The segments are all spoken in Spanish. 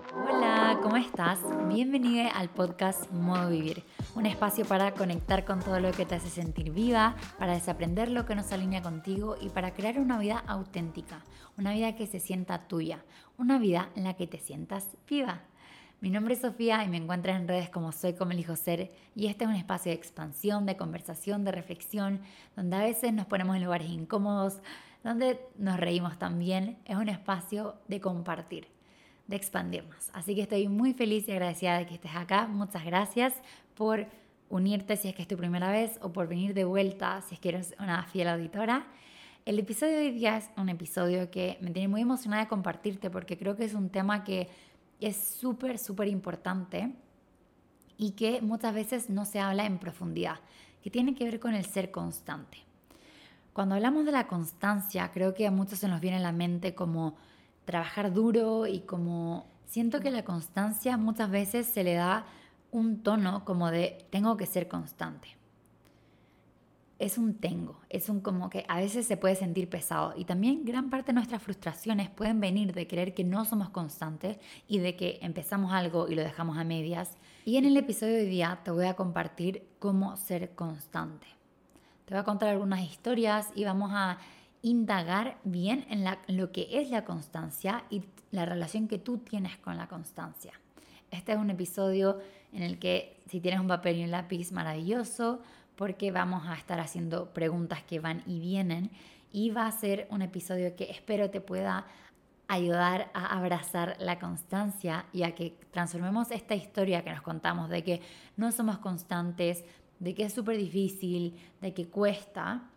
Hola, ¿cómo estás? Bienvenido al podcast Modo Vivir, un espacio para conectar con todo lo que te hace sentir viva, para desaprender lo que no se alinea contigo y para crear una vida auténtica, una vida que se sienta tuya, una vida en la que te sientas viva. Mi nombre es Sofía y me encuentras en redes como Soy como elijo ser y este es un espacio de expansión, de conversación, de reflexión, donde a veces nos ponemos en lugares incómodos, donde nos reímos también. Es un espacio de compartir de expandirnos. Así que estoy muy feliz y agradecida de que estés acá. Muchas gracias por unirte si es que es tu primera vez o por venir de vuelta si es que eres una fiel auditora. El episodio de hoy día es un episodio que me tiene muy emocionada de compartirte porque creo que es un tema que es súper, súper importante y que muchas veces no se habla en profundidad, que tiene que ver con el ser constante. Cuando hablamos de la constancia, creo que a muchos se nos viene a la mente como trabajar duro y como siento que la constancia muchas veces se le da un tono como de tengo que ser constante. Es un tengo, es un como que a veces se puede sentir pesado y también gran parte de nuestras frustraciones pueden venir de creer que no somos constantes y de que empezamos algo y lo dejamos a medias. Y en el episodio de hoy día te voy a compartir cómo ser constante. Te voy a contar algunas historias y vamos a indagar bien en, lo que es la constancia y la relación que tú tienes con la constancia. Este es un episodio en el que si tienes un papel y un lápiz maravilloso, porque vamos a estar haciendo preguntas que van y vienen y va a ser un episodio que espero te pueda ayudar a abrazar la constancia y a que transformemos esta historia que nos contamos de que no somos constantes, de que es súper difícil, de que cuesta,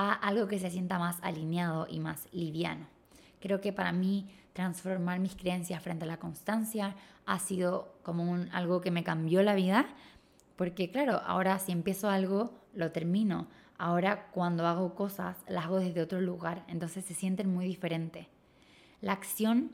a algo que se sienta más alineado y más liviano. Creo que para mí transformar mis creencias frente a la constancia ha sido como algo que me cambió la vida, porque claro, ahora si empiezo algo, lo termino. Ahora cuando hago cosas, las hago desde otro lugar, entonces se sienten muy diferentes. La acción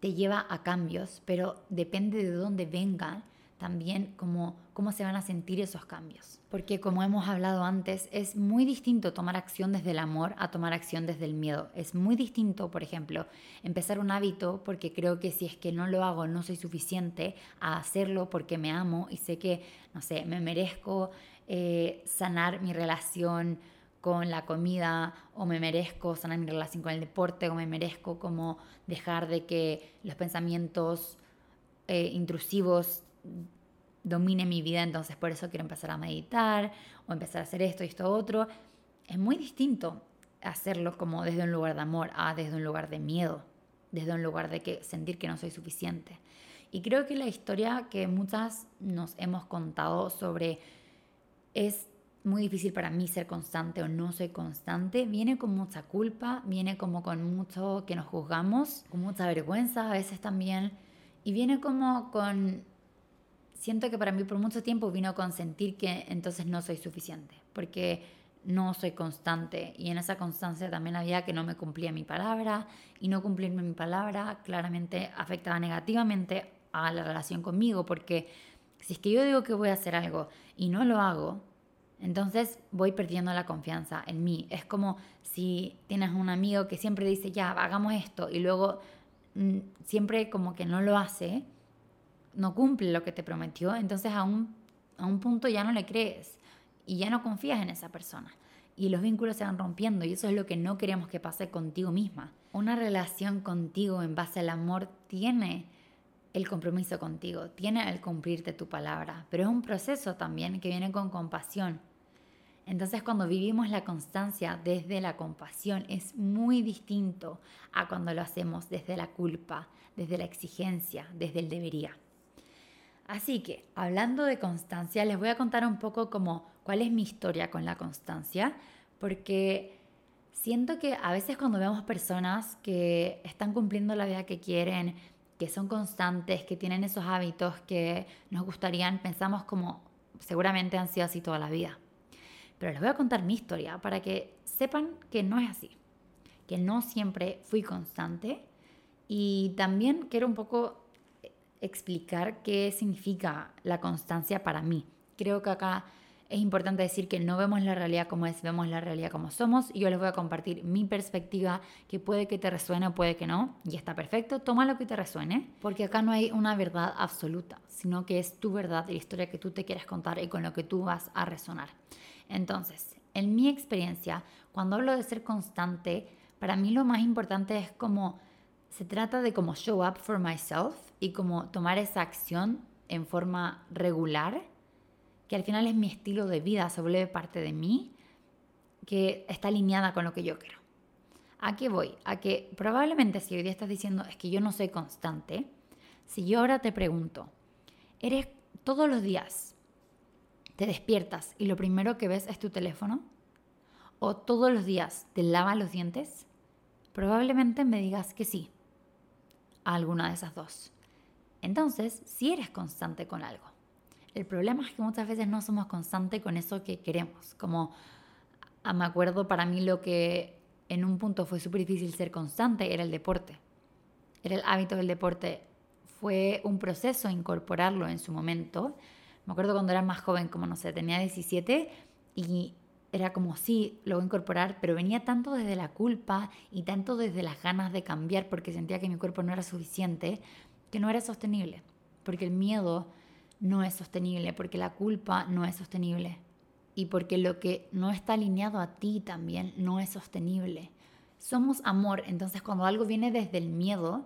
te lleva a cambios, pero depende de dónde vengan también cómo, cómo se van a sentir esos cambios. Porque como hemos hablado antes, es muy distinto tomar acción desde el amor a tomar acción desde el miedo. Es muy distinto, por ejemplo, empezar un hábito porque creo que si es que no lo hago no soy suficiente a hacerlo porque me amo y sé que, no sé, me merezco eh, sanar mi relación con la comida o me merezco sanar mi relación con el deporte o me merezco como dejar de que los pensamientos eh, intrusivos domine mi vida, entonces por eso quiero empezar a meditar o empezar a hacer esto y esto otro. Es muy distinto hacerlo como desde un lugar de amor a desde un lugar de miedo, desde un lugar de que sentir que no soy suficiente. Y creo que la historia que muchas nos hemos contado sobre es muy difícil para mí ser constante o no soy constante, viene con mucha culpa, viene como con mucho que nos juzgamos, con mucha vergüenza a veces también, y viene como con siento que para mí por mucho tiempo vino con sentir que entonces no soy suficiente, porque no soy constante y en esa constancia también había que no me cumplía mi palabra y no cumplirme mi palabra claramente afectaba negativamente a la relación conmigo porque si es que yo digo que voy a hacer algo y no lo hago, entonces voy perdiendo la confianza en mí. Es como si tienes un amigo que siempre dice, ya, hagamos esto y luego mm, siempre como que no lo hace, no cumple lo que te prometió, entonces a un, a un punto ya no le crees y ya no confías en esa persona. Y los vínculos se van rompiendo y eso es lo que no queremos que pase contigo misma. Una relación contigo en base al amor tiene el compromiso contigo, tiene el cumplirte tu palabra, pero es un proceso también que viene con compasión. Entonces cuando vivimos la constancia desde la compasión es muy distinto a cuando lo hacemos desde la culpa, desde la exigencia, desde el debería. Así que, hablando de constancia, les voy a contar un poco como cuál es mi historia con la constancia, porque siento que a veces cuando vemos personas que están cumpliendo la vida que quieren, que son constantes, que tienen esos hábitos que nos gustarían, pensamos como seguramente han sido así toda la vida. Pero les voy a contar mi historia para que sepan que no es así, que no siempre fui constante y también quiero un poco explicar qué significa la constancia para mí. Creo que acá es importante decir que no vemos la realidad como es, vemos la realidad como somos. Y yo les voy a compartir mi perspectiva, que puede que te resuene o puede que no. Y está perfecto, toma lo que te resuene, porque acá no hay una verdad absoluta, sino que es tu verdad y la historia que tú te quieres contar y con lo que tú vas a resonar. Entonces, en mi experiencia, cuando hablo de ser constante, para mí lo más importante es como se trata de como show up for myself y como tomar esa acción en forma regular, que al final es mi estilo de vida, se vuelve parte de mí, que está alineada con lo que yo quiero. ¿A qué voy? A que probablemente si hoy día estás diciendo es que yo no soy constante, si yo ahora te pregunto, ¿eres todos los días te despiertas y lo primero que ves es tu teléfono? ¿O todos los días te lavas los dientes? Probablemente me digas que sí a alguna de esas dos. Entonces, si eres constante con algo. El problema es que muchas veces no somos constantes con eso que queremos. Como ah, me acuerdo para mí lo que en un punto fue súper difícil ser constante era el deporte. Era el hábito del deporte. Fue un proceso incorporarlo en su momento. Me acuerdo cuando era más joven, como no sé, tenía 17 y era como, sí, lo incorporar, pero venía tanto desde la culpa y tanto desde las ganas de cambiar porque sentía que mi cuerpo no era suficiente, que no era sostenible, porque el miedo no es sostenible, porque la culpa no es sostenible y porque lo que no está alineado a ti también no es sostenible. Somos amor, entonces cuando algo viene desde el miedo,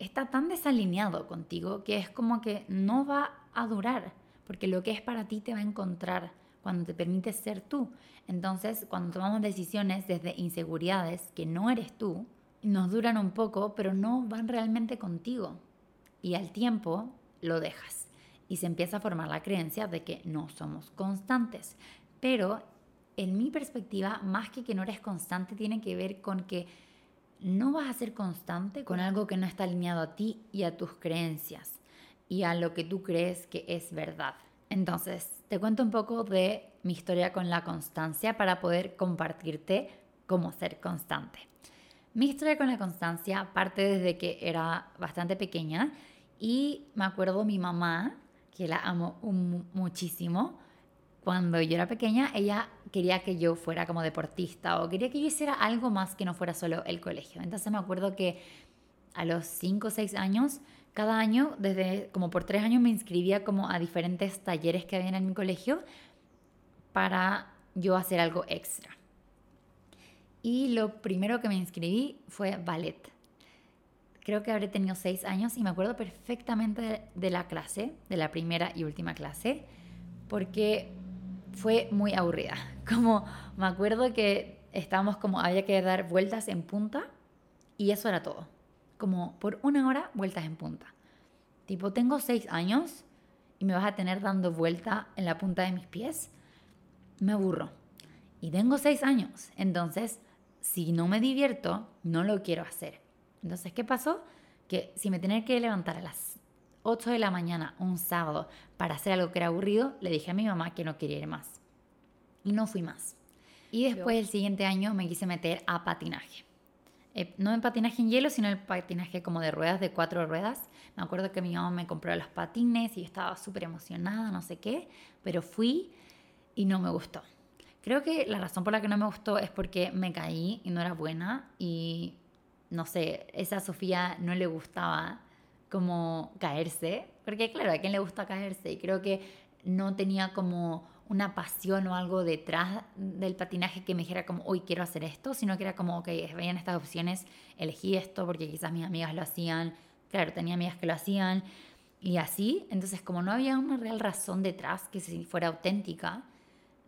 está tan desalineado contigo que es como que no va a durar, porque lo que es para ti te va a encontrar cuando te permites ser tú. Entonces, cuando tomamos decisiones desde inseguridades que no eres tú, nos duran un poco, pero no van realmente contigo. Y al tiempo lo dejas. Y se empieza a formar la creencia de que no somos constantes. Pero en mi perspectiva, más que que no eres constante, tiene que ver con que no vas a ser constante con algo que no está alineado a ti y a tus creencias y a lo que tú crees que es verdad. Entonces, te cuento un poco de mi historia con la constancia para poder compartirte cómo ser constante. Mi historia con la constancia parte desde que era bastante pequeña y me acuerdo mi mamá, que la amo muchísimo, cuando yo era pequeña, ella quería que yo fuera como deportista o quería que yo hiciera algo más que no fuera solo el colegio. Entonces me acuerdo que a los 5 o 6 años cada año, desde como por tres años, me inscribía como a diferentes talleres que había en mi colegio para yo hacer algo extra. Y lo primero que me inscribí fue ballet. Creo que habré tenido seis años y me acuerdo perfectamente de, la clase, de la primera y última clase, porque fue muy aburrida. Como me acuerdo que estábamos como, había que dar vueltas en punta y eso era todo como por una hora vueltas en punta. Tipo, tengo seis años y me vas a tener dando vuelta en la punta de mis pies. Me aburro. Y tengo seis años. Entonces, si no me divierto, no lo quiero hacer. Entonces, ¿qué pasó? Que si me tenía que levantar a las 8 de la mañana un sábado para hacer algo que era aburrido, le dije a mi mamá que no quería ir más. Y no fui más. Y después, el siguiente año, me quise meter a patinaje. Eh, no en patinaje en hielo, sino el patinaje como de ruedas, de cuatro ruedas. Me acuerdo que mi mamá me compró los patines y yo estaba súper emocionada, no sé qué, pero fui y no me gustó. Creo que la razón por la que no me gustó es porque me caí y no era buena y no sé, esa Sofía no le gustaba como caerse, porque claro, a quién le gusta caerse y creo que no tenía como una pasión o algo detrás del patinaje que me dijera como, hoy quiero hacer esto, sino que era como, ok, veían estas opciones, elegí esto porque quizás mis amigas lo hacían, claro, tenía amigas que lo hacían. Y así, entonces como no había una real razón detrás que si fuera auténtica,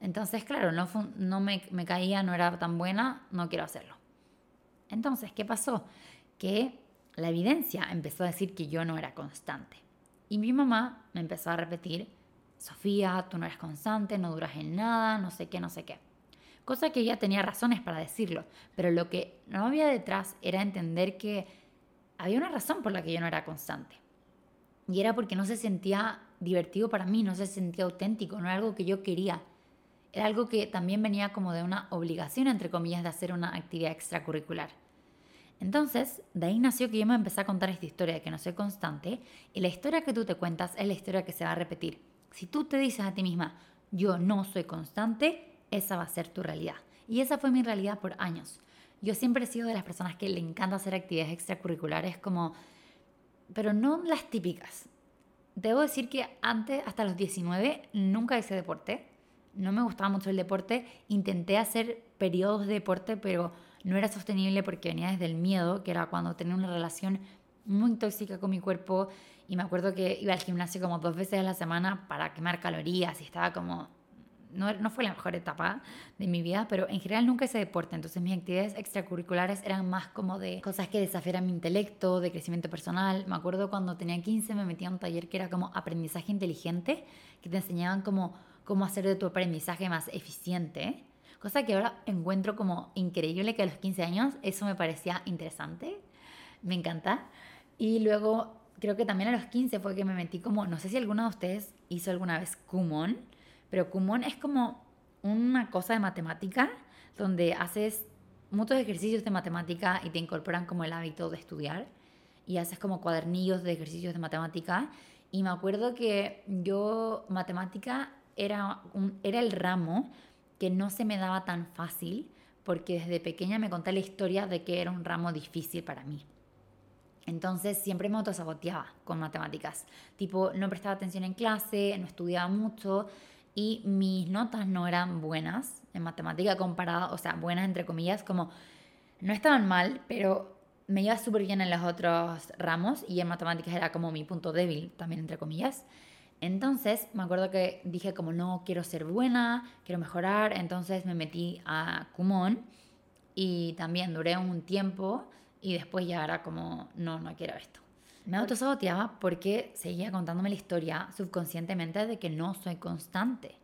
entonces claro, no, no me, me caía, no era tan buena, no quiero hacerlo. Entonces, ¿qué pasó? Que la evidencia empezó a decir que yo no era constante. Y mi mamá me empezó a repetir, Sofía, tú no eres constante, no duras en nada, no sé qué, no sé qué. Cosa que ella tenía razones para decirlo, pero lo que no había detrás era entender que había una razón por la que yo no era constante. Y era porque no se sentía divertido para mí, no se sentía auténtico, no era algo que yo quería. Era algo que también venía como de una obligación, entre comillas, de hacer una actividad extracurricular. Entonces, de ahí nació que yo me empecé a contar esta historia de que no soy constante y la historia que tú te cuentas es la historia que se va a repetir. Si tú te dices a ti misma, yo no soy constante, esa va a ser tu realidad. Y esa fue mi realidad por años. Yo siempre he sido de las personas que le encanta hacer actividades extracurriculares como, pero no las típicas. Debo decir que antes, hasta los 19, nunca hice deporte. No me gustaba mucho el deporte. Intenté hacer periodos de deporte, pero no era sostenible porque venía desde el miedo, que era cuando tenía una relación muy tóxica con mi cuerpo. Y me acuerdo que iba al gimnasio como dos veces a la semana para quemar calorías y estaba como no, fue la mejor etapa de mi vida, pero en general nunca hice deporte, entonces mis actividades extracurriculares eran más como de cosas que desafiaran mi intelecto, de crecimiento personal. Me acuerdo cuando tenía 15 me metí a un taller que era como aprendizaje inteligente, que te enseñaban como cómo hacer de tu aprendizaje más eficiente, cosa que ahora encuentro como increíble que a los 15 años eso me parecía interesante, me encanta. Y luego creo que también a los 15 fue que me metí como, no sé si alguno de ustedes hizo alguna vez Kumon, pero Kumon es como una cosa de matemática donde haces muchos ejercicios de matemática y te incorporan como el hábito de estudiar y haces como cuadernillos de ejercicios de matemática. Y me acuerdo que yo matemática era, un, era el ramo que no se me daba tan fácil porque desde pequeña me conté la historia de que era un ramo difícil para mí. Entonces siempre me autosaboteaba con matemáticas. Tipo, no prestaba atención en clase, no estudiaba mucho y mis notas no eran buenas en matemática comparada, o sea, buenas entre comillas, como no estaban mal, pero me iba súper bien en los otros ramos y en matemáticas era como mi punto débil, también entre comillas. Entonces me acuerdo que dije como no quiero ser buena, quiero mejorar, entonces me metí a Kumon y también duré un tiempo y después ya era como no, no quiero esto. Me autosaboteaba porque seguía contándome la historia subconscientemente de que no soy constante.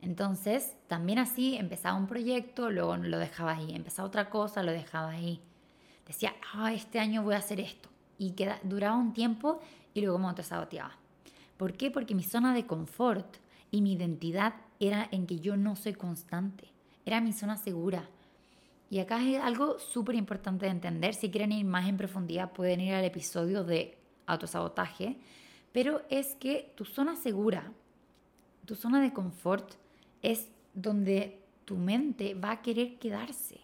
Entonces, también así empezaba un proyecto, luego lo dejaba ahí, empezaba otra cosa, lo dejaba ahí. Decía, ah, este año voy a hacer esto. Y queda, duraba un tiempo y luego me autosaboteaba. ¿Por qué? Porque mi zona de confort y mi identidad era en que yo no soy constante. Era mi zona segura. Y acá es algo súper importante de entender. Si quieren ir más en profundidad, pueden ir al episodio de autosabotaje, pero es que tu zona segura, tu zona de confort es donde tu mente va a querer quedarse,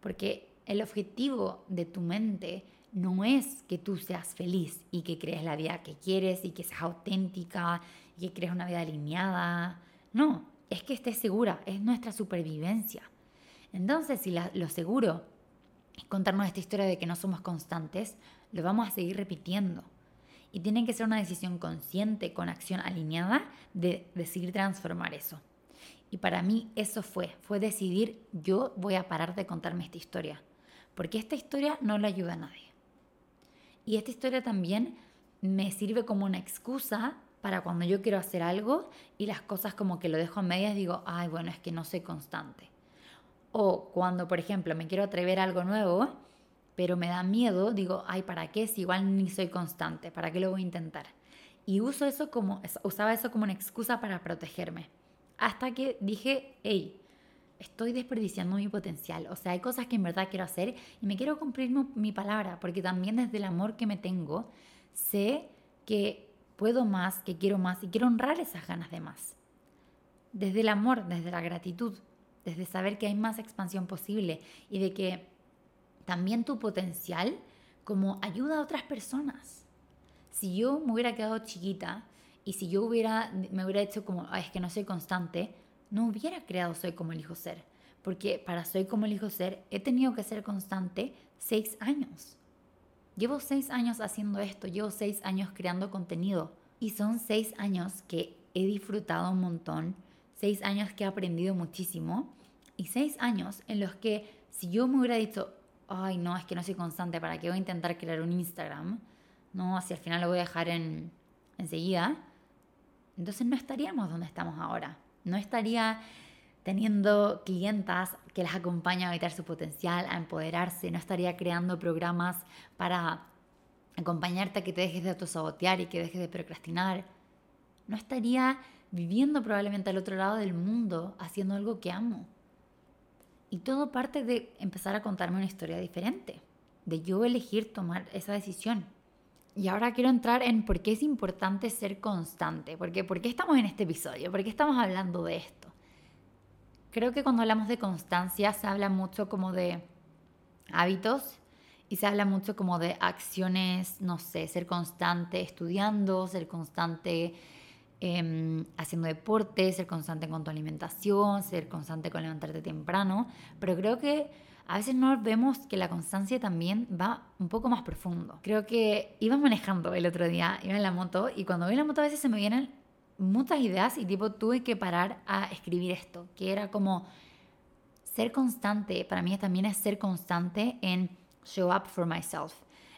porque el objetivo de tu mente no es que tú seas feliz y que crees la vida que quieres y que seas auténtica y que crees una vida alineada. No, es que estés segura, es nuestra supervivencia. Entonces, si lo seguro es contarnos esta historia de que no somos constantes, lo vamos a seguir repitiendo. Y tiene que ser una decisión consciente, con acción alineada, de decidir transformar eso. Y para mí eso fue, fue decidir yo voy a parar de contarme esta historia, porque esta historia no le ayuda a nadie. Y esta historia también me sirve como una excusa para cuando yo quiero hacer algo y las cosas como que lo dejo a medias, digo, ay, bueno, es que no soy constante. O cuando, por ejemplo, me quiero atrever a algo nuevo pero me da miedo, digo, ay, ¿para qué? Si igual ni soy constante, ¿para qué lo voy a intentar? Y uso eso como, usaba eso como una excusa para protegerme. Hasta que dije, hey, estoy desperdiciando mi potencial. O sea, hay cosas que en verdad quiero hacer y me quiero cumplir mi palabra, porque también desde el amor que me tengo, sé que puedo más, que quiero más y quiero honrar esas ganas de más. Desde el amor, desde la gratitud, desde saber que hay más expansión posible y de que también tu potencial como ayuda a otras personas. Si yo me hubiera quedado chiquita y si yo hubiera, me hubiera hecho como, es que no soy constante, no hubiera creado Soy como elijo ser. Porque para Soy como elijo ser he tenido que ser constante seis años. Llevo seis años haciendo esto, llevo seis años creando contenido. Y son seis años que he disfrutado un montón, seis años que he aprendido muchísimo y seis años en los que si yo me hubiera dicho, ay, no, es que no soy constante, ¿para qué voy a intentar crear un Instagram? No, si al final lo voy a dejar en, enseguida. Entonces no estaríamos donde estamos ahora. No estaría teniendo clientas que las acompañan a evitar su potencial, a empoderarse. No estaría creando programas para acompañarte a que te dejes de autosabotear y que dejes de procrastinar. No estaría viviendo probablemente al otro lado del mundo haciendo algo que amo. Y todo parte de empezar a contarme una historia diferente, de yo elegir tomar esa decisión. Y ahora quiero entrar en por qué es importante ser constante, porque por qué estamos en este episodio, por qué estamos hablando de esto. Creo que cuando hablamos de constancia se habla mucho como de hábitos y se habla mucho como de acciones, no sé, ser constante estudiando, ser constante em, haciendo deporte, ser constante con tu alimentación, ser constante con levantarte temprano, pero creo que a veces no vemos que la constancia también va un poco más profundo. Creo que iba manejando el otro día, iba en la moto y cuando voy en la moto a veces se me vienen muchas ideas y tipo tuve que parar a escribir esto, que era como ser constante, para mí también es ser constante en show up for myself,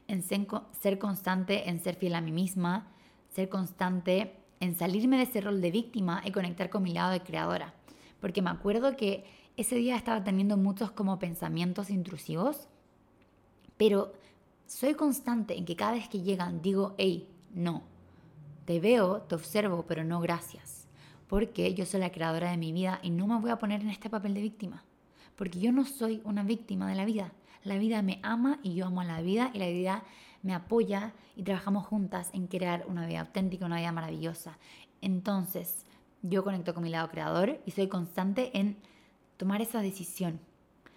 en ser constante en ser fiel a mí misma, ser constante en salirme de ese rol de víctima y conectar con mi lado de creadora. Porque me acuerdo que ese día estaba teniendo muchos como pensamientos intrusivos, pero soy constante en que cada vez que llegan digo, hey, no, te veo, te observo, pero no gracias, porque yo soy la creadora de mi vida y no me voy a poner en este papel de víctima, porque yo no soy una víctima de la vida. La vida me ama y yo amo a la vida y la vida me apoya y trabajamos juntas en crear una vida auténtica, una vida maravillosa. Entonces, yo conecto con mi lado creador y soy constante en tomar esa decisión.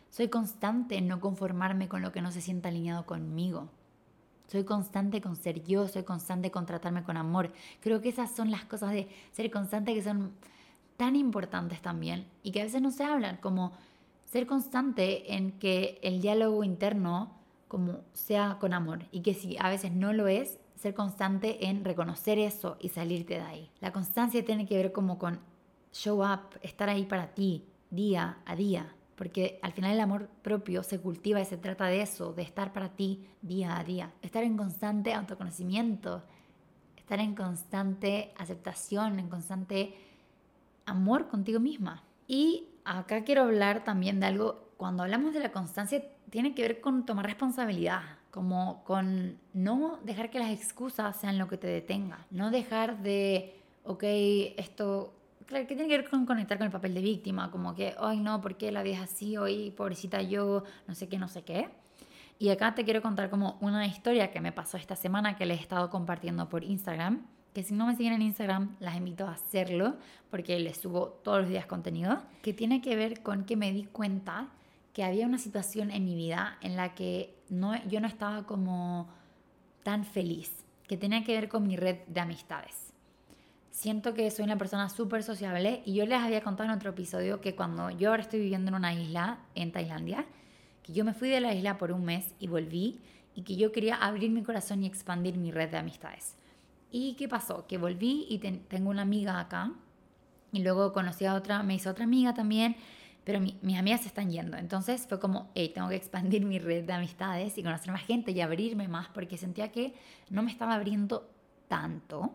Soy constante en no conformarme con lo que no se sienta alineado conmigo. Soy constante con ser yo, soy constante con tratarme con amor. Creo que esas son las cosas de ser constante que son tan importantes también y que a veces no se hablan, como ser constante en que el diálogo interno como sea con amor y que si a veces no lo es, ser constante en reconocer eso y salirte de ahí. La constancia tiene que ver como con show up, estar ahí para ti, día a día, porque al final el amor propio se cultiva y se trata de eso, de estar para ti día a día, estar en constante autoconocimiento, estar en constante aceptación, en constante amor contigo misma. Y acá quiero hablar también de algo, cuando hablamos de la constancia, tiene que ver con tomar responsabilidad, como con no dejar que las excusas sean lo que te detenga, no dejar de, ok, esto claro, que tiene que ver con conectar con el papel de víctima, como que, ay no, ¿por qué la es así? Hoy, pobrecita yo, no sé qué, no sé qué. Y acá te quiero contar como una historia que me pasó esta semana que les he estado compartiendo por Instagram, que si no me siguen en Instagram, las invito a hacerlo porque les subo todos los días contenido, que tiene que ver con que me di cuenta que había una situación en mi vida en la que no, yo no estaba como tan feliz, que tenía que ver con mi red de amistades siento que soy una persona súper sociable y yo les había contado en otro episodio que cuando yo ahora estoy viviendo en una isla en Tailandia, que yo me fui de la isla por un mes y volví y que yo quería abrir mi corazón y expandir mi red de amistades. ¿Y qué pasó? Que volví y tengo una amiga acá y luego conocí a otra, me hizo otra amiga también, pero mis amigas se están yendo. Entonces fue como, hey, tengo que expandir mi red de amistades y conocer más gente y abrirme más porque sentía que no me estaba abriendo tanto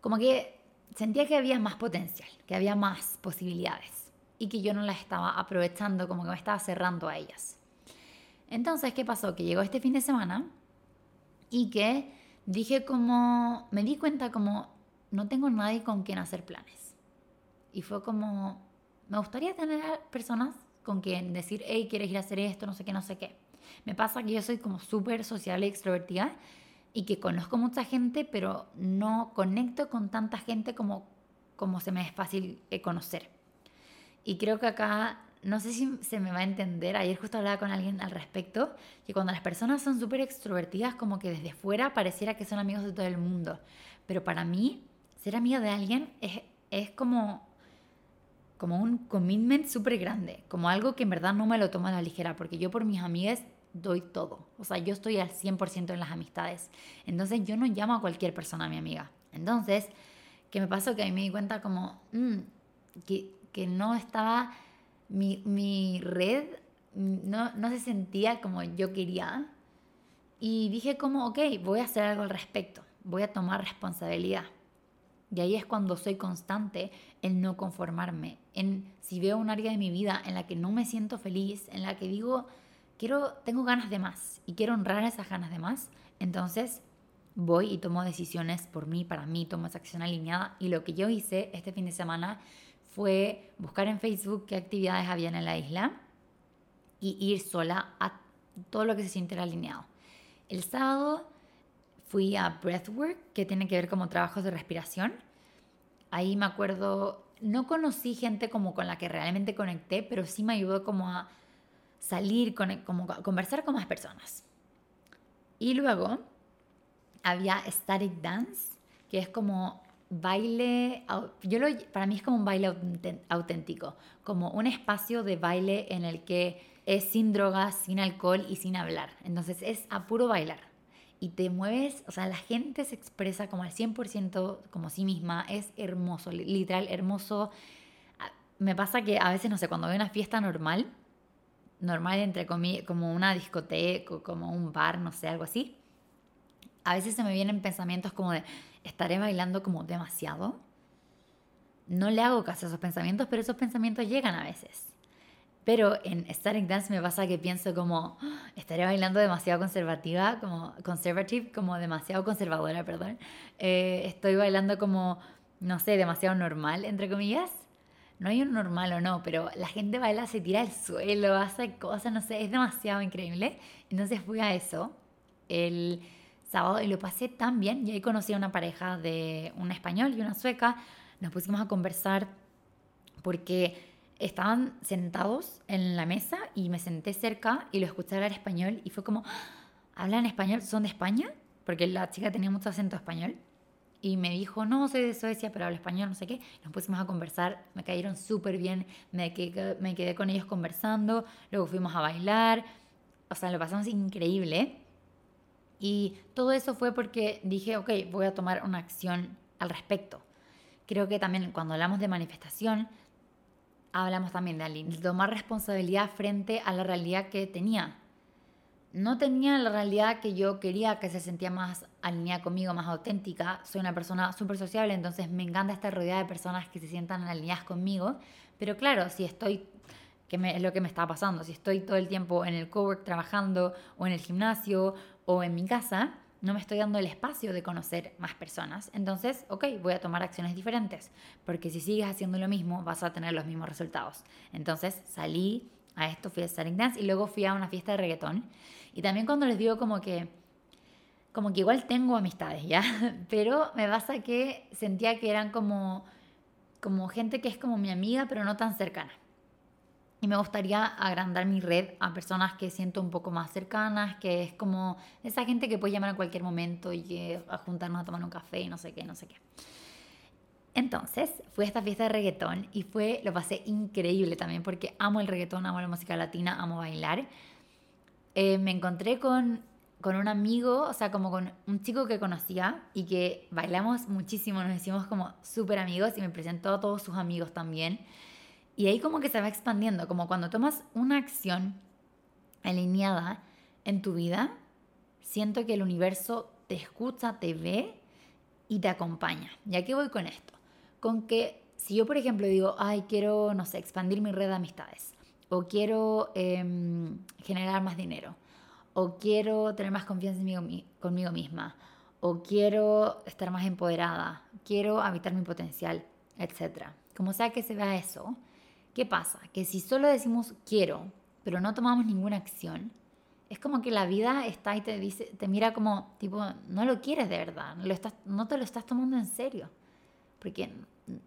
como que sentía que había más potencial, que había más posibilidades y que yo no las estaba aprovechando, como que me estaba cerrando a ellas. Entonces, ¿qué pasó? Que llegó este fin de semana y que dije como, me di cuenta como, no tengo nadie con quien hacer planes. Y fue como, me gustaría tener personas con quien decir, hey, ¿quieres ir a hacer esto? No sé qué, no sé qué. Me pasa que yo soy como súper social y extrovertida y que conozco mucha gente, pero no conecto con tanta gente como, como se me es fácil eh, conocer. Y creo que acá, no sé si se me va a entender, ayer justo hablaba con alguien al respecto, que cuando las personas son súper extrovertidas, como que desde fuera pareciera que son amigos de todo el mundo. Pero para mí, ser amigo de alguien es, es como como un commitment súper grande, como algo que en verdad no me lo tomo a la ligera, porque yo por mis amigas doy todo. O sea, yo estoy al 100% en las amistades. Entonces yo no llamo a cualquier persona a mi amiga. Entonces, ¿qué me pasó? Que ahí me di cuenta como mm, que, que, no estaba, mi, mi red no, no, se sentía como yo quería. Y dije como, ok, voy a hacer algo al respecto. Voy a tomar responsabilidad. Y ahí es cuando soy constante en no conformarme, en si veo un área de mi vida en la que no me siento feliz, en la que digo, quiero, tengo ganas de más y quiero honrar esas ganas de más, entonces voy y tomo decisiones por mí, para mí, tomo esa acción alineada. Y lo que yo hice este fin de semana fue buscar en Facebook qué actividades habían en la isla y ir sola a todo lo que se siente alineado. El sábado fui a Breathwork, que tiene que ver como trabajos de respiración. Ahí me acuerdo, no conocí gente como con la que realmente conecté, pero sí me ayudó como a salir, con, como conversar con más personas. Y luego había Static Dance, que es como baile, yo lo, para mí es como un baile auténtico, como un espacio de baile en el que es sin drogas, sin alcohol y sin hablar. Entonces es a puro bailar. Y te mueves, o sea, la gente se expresa como al 100% como sí misma, es hermoso, literal, hermoso. Me pasa que a veces, no sé, cuando veo una fiesta normal, normal entre comillas, como una discoteca, como un bar, no sé, algo así, a veces se me vienen pensamientos como de, ¿estaré bailando como demasiado? No le hago caso a esos pensamientos, pero esos pensamientos llegan a veces. Pero en Static Dance me pasa que pienso como, ah, estaré bailando demasiado conservativa, como conservative, como demasiado conservadora, perdón. Eh, estoy bailando como, no sé, demasiado normal, entre comillas. No hay un normal o no, pero la gente baila, se tira al suelo, hace cosas, no sé, es demasiado increíble. Entonces fui a eso. El sábado y lo pasé tan bien. Y ahí conocí a una pareja de un español y una sueca. Nos pusimos a conversar porque estaban sentados en la mesa y me senté cerca y lo escuché hablar español y fue como, ah, ¿hablan español? ¿Son de España? Porque la chica tenía mucho acento español. Y me dijo, no, soy de Suecia, pero hablo español, no sé qué. Nos pusimos a conversar, me cayeron súper bien, me quedé, me quedé con ellos conversando, luego fuimos a bailar, o sea, lo pasamos increíble. Y todo eso fue porque dije, ok, voy a tomar una acción al respecto. Creo que también cuando hablamos de manifestación, hablamos también de, tomar responsabilidad frente a la realidad que tenía. No tenía la realidad que yo quería, que se sentía más alineada conmigo, más auténtica. Soy una persona súper sociable, entonces me encanta estar rodeada de personas que se sientan alineadas conmigo. Pero claro, si estoy, que es lo que me está pasando, si estoy todo el tiempo en el cowork trabajando o en el gimnasio o en mi casa, no me estoy dando el espacio de conocer más personas. Entonces, ok, voy a tomar acciones diferentes, porque si sigues haciendo lo mismo, vas a tener los mismos resultados. Entonces, salí a esto, fui a Starting Dance y luego fui a una fiesta de reggaetón. Y también cuando les digo como que, como que igual tengo amistades, ¿ya? Pero me pasa que sentía que eran como, como gente que es como mi amiga, pero no tan cercana. Y me gustaría agrandar mi red a personas que siento un poco más cercanas, que es como esa gente que puede llamar a cualquier momento y a juntarnos a tomar un café y no sé qué, no sé qué. Entonces, fui a esta fiesta de reggaetón y fue, lo pasé increíble también porque amo el reggaetón, amo la música latina, amo bailar. Eh, me encontré con, con un amigo, o sea, como con un chico que conocía y que bailamos muchísimo, nos hicimos como súper amigos y me presentó a todos sus amigos también. Y ahí como que se va expandiendo, como cuando tomas una acción alineada en tu vida, siento que el universo te escucha, te ve y te acompaña. ¿Y a qué voy con esto? Con que si yo, por ejemplo, digo, ay, quiero, no sé, expandir mi red de amistades, o quiero em, generar más dinero, o quiero tener más confianza en conmigo misma, o quiero estar más empoderada, quiero habitar mi potencial, etc. Como sea que se vea eso, ¿Qué pasa? Que si solo decimos quiero, pero no tomamos ninguna acción, es como que la vida está y te dice, te mira como tipo, no lo quieres de verdad, lo estás, no te lo estás tomando en serio. Porque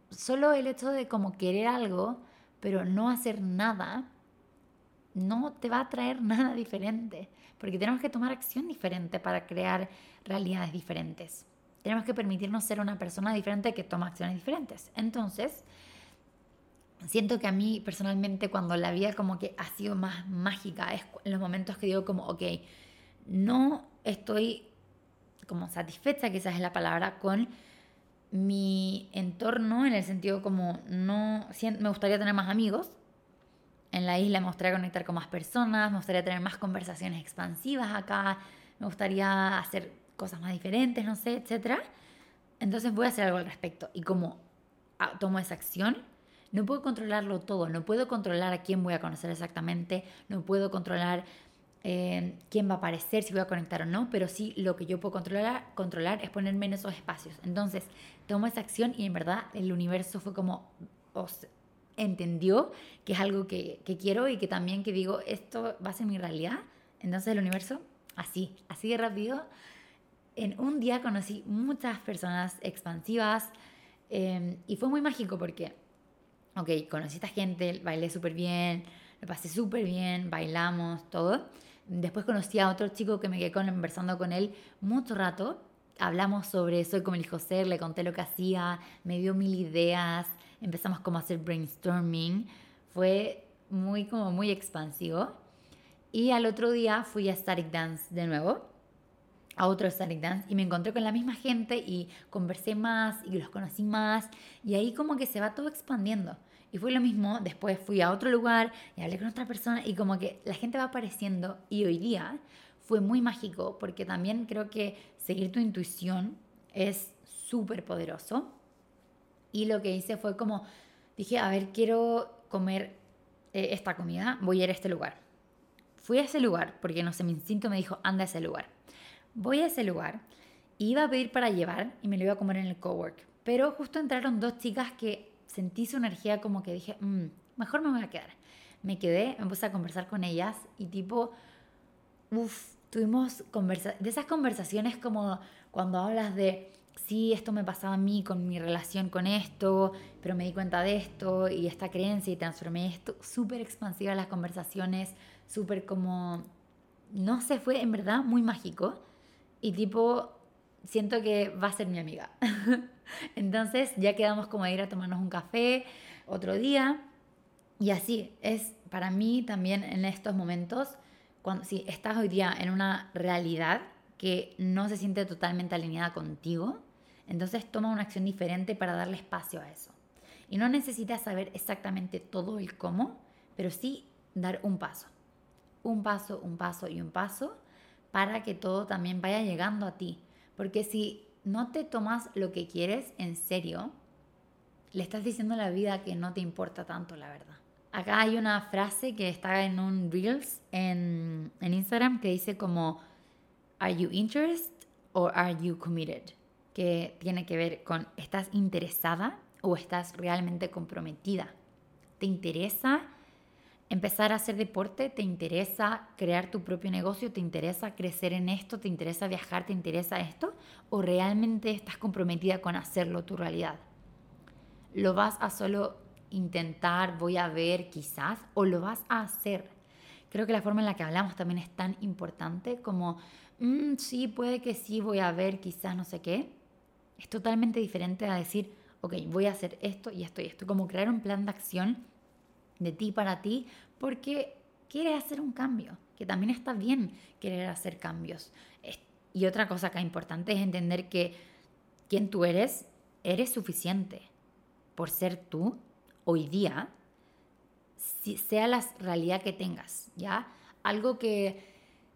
solo el hecho de como querer algo, pero no hacer nada, no te va a traer nada diferente. Porque tenemos que tomar acción diferente para crear realidades diferentes. Tenemos que permitirnos ser una persona diferente que toma acciones diferentes. Entonces, siento que a mí personalmente cuando la vida como que ha sido más mágica es los momentos que digo como, ok, no estoy como satisfecha, quizás es la palabra, con mi entorno en el sentido como no, me gustaría tener más amigos. En la isla me gustaría conectar con más personas, me gustaría tener más conversaciones expansivas acá, me gustaría hacer cosas más diferentes, no sé, etc. Entonces voy a hacer algo al respecto. Y como ah, tomo esa acción, no puedo controlarlo todo, no puedo controlar a quién voy a conocer exactamente, no puedo controlar eh, quién va a aparecer, si voy a conectar o no, pero sí lo que yo puedo controlar, controlar es ponerme en esos espacios. Entonces, tomo esa acción y en verdad el universo fue como, entendió que es algo que, quiero y que también que digo, esto va a ser mi realidad. Entonces el universo, así, así de rápido, en un día conocí muchas personas expansivas em, y fue muy mágico porque, ok, conocí a esta gente, bailé súper bien, me pasé súper bien, bailamos, todo. Después conocí a otro chico que me quedé conversando con él mucho rato. Hablamos sobre Soy como el hijo ser, le conté lo que hacía, me dio mil ideas, empezamos como a hacer brainstorming. Fue muy, como muy expansivo. Y al otro día fui a Static Dance de nuevo, a otro Static Dance, y me encontré con la misma gente y conversé más y los conocí más. Y ahí como que se va todo expandiendo. Y fue lo mismo, después fui a otro lugar y hablé con otra persona y como que la gente va apareciendo y hoy día fue muy mágico porque también creo que seguir tu intuición es súper poderoso. Y lo que hice fue como, dije, a ver, quiero comer eh, esta comida, voy a ir a este lugar. Fui a ese lugar porque no sé, mi instinto me dijo, anda a ese lugar. Voy a ese lugar, iba a pedir para llevar y me lo iba a comer en el cowork. Pero justo entraron dos chicas que sentí su energía como que dije, mm, mejor me voy a quedar. Me quedé, me puse a conversar con ellas y tipo, uff, tuvimos conversa de esas conversaciones como cuando hablas de, sí, esto me pasaba a mí con mi relación con esto, pero me di cuenta de esto y esta creencia y transformé esto. Súper expansivas las conversaciones, súper como, no sé, fue en verdad muy mágico y tipo, siento que va a ser mi amiga. Entonces ya quedamos como a ir a tomarnos un café otro día. Y así es para mí también en estos momentos, si estás hoy día en una realidad que no se siente totalmente alineada contigo, entonces toma una acción diferente para darle espacio a eso. Y no necesitas saber exactamente todo el cómo, pero sí dar un paso. Un paso, un paso y un paso para que todo también vaya llegando a ti. Porque si no te tomas lo que quieres en serio, le estás diciendo a la vida que no te importa tanto, la verdad. Acá hay una frase que está en un Reels en, en Instagram que dice como, ¿Are you interested or are you committed? Que tiene que ver con, ¿estás interesada o estás realmente comprometida? ¿Te interesa empezar a hacer deporte, te interesa crear tu propio negocio, te interesa crecer en esto, te interesa viajar, te interesa esto, o realmente estás comprometida con hacerlo tu realidad. ¿Lo vas a solo intentar, voy a ver quizás, o lo vas a hacer? Creo que la forma en la que hablamos también es tan importante como, mm, sí, puede que sí, voy a ver quizás, no sé qué. Es totalmente diferente a decir, ok, voy a hacer esto y esto y esto, como crear un plan de acción de ti para ti porque quieres hacer un cambio, que también está bien querer hacer cambios. Y otra cosa acá importante es entender que quien tú eres, eres suficiente por ser tú hoy día, sea la realidad que tengas, ¿ya? Algo que,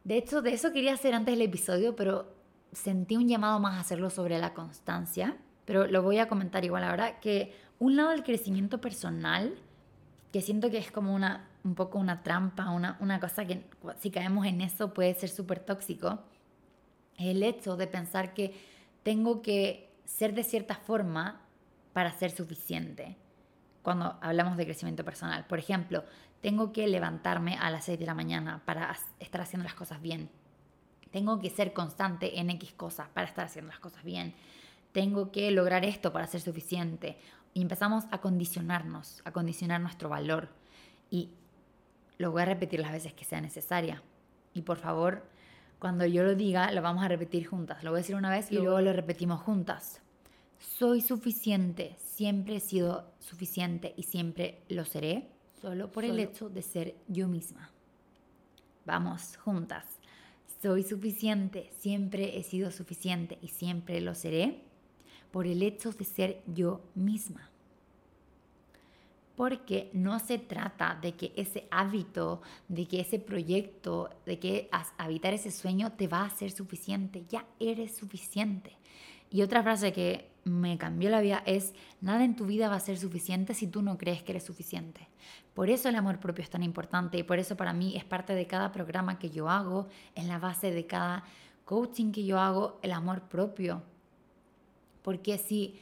de hecho, de eso quería hacer antes del episodio, pero sentí un llamado más a hacerlo sobre la constancia, pero lo voy a comentar igual ahora, que un lado del crecimiento personal que siento que es como una, un poco una trampa, una, una cosa que si caemos en eso puede ser súper tóxico, el hecho de pensar que tengo que ser de cierta forma para ser suficiente. Cuando hablamos de crecimiento personal, por ejemplo, tengo que levantarme a las 6 de la mañana para estar haciendo las cosas bien. Tengo que ser constante en X cosas para estar haciendo las cosas bien. Tengo que lograr esto para ser suficiente. Y empezamos a condicionarnos, a condicionar nuestro valor. Y lo voy a repetir las veces que sea necesaria. Y por favor, cuando yo lo diga, lo vamos a repetir juntas. Lo voy a decir una vez y luego lo repetimos juntas. Soy suficiente, siempre he sido suficiente y siempre lo seré, solo por el hecho de ser yo misma. Vamos, juntas. Soy suficiente, siempre he sido suficiente y siempre lo seré por el hecho de ser yo misma. Porque no se trata de que ese hábito, de que ese proyecto, de que habitar ese sueño te va a ser suficiente. Ya eres suficiente. Y otra frase que me cambió la vida es, nada en tu vida va a ser suficiente si tú no crees que eres suficiente. Por eso el amor propio es tan importante y por eso para mí es parte de cada programa que yo hago, es la base de cada coaching que yo hago, el amor propio porque si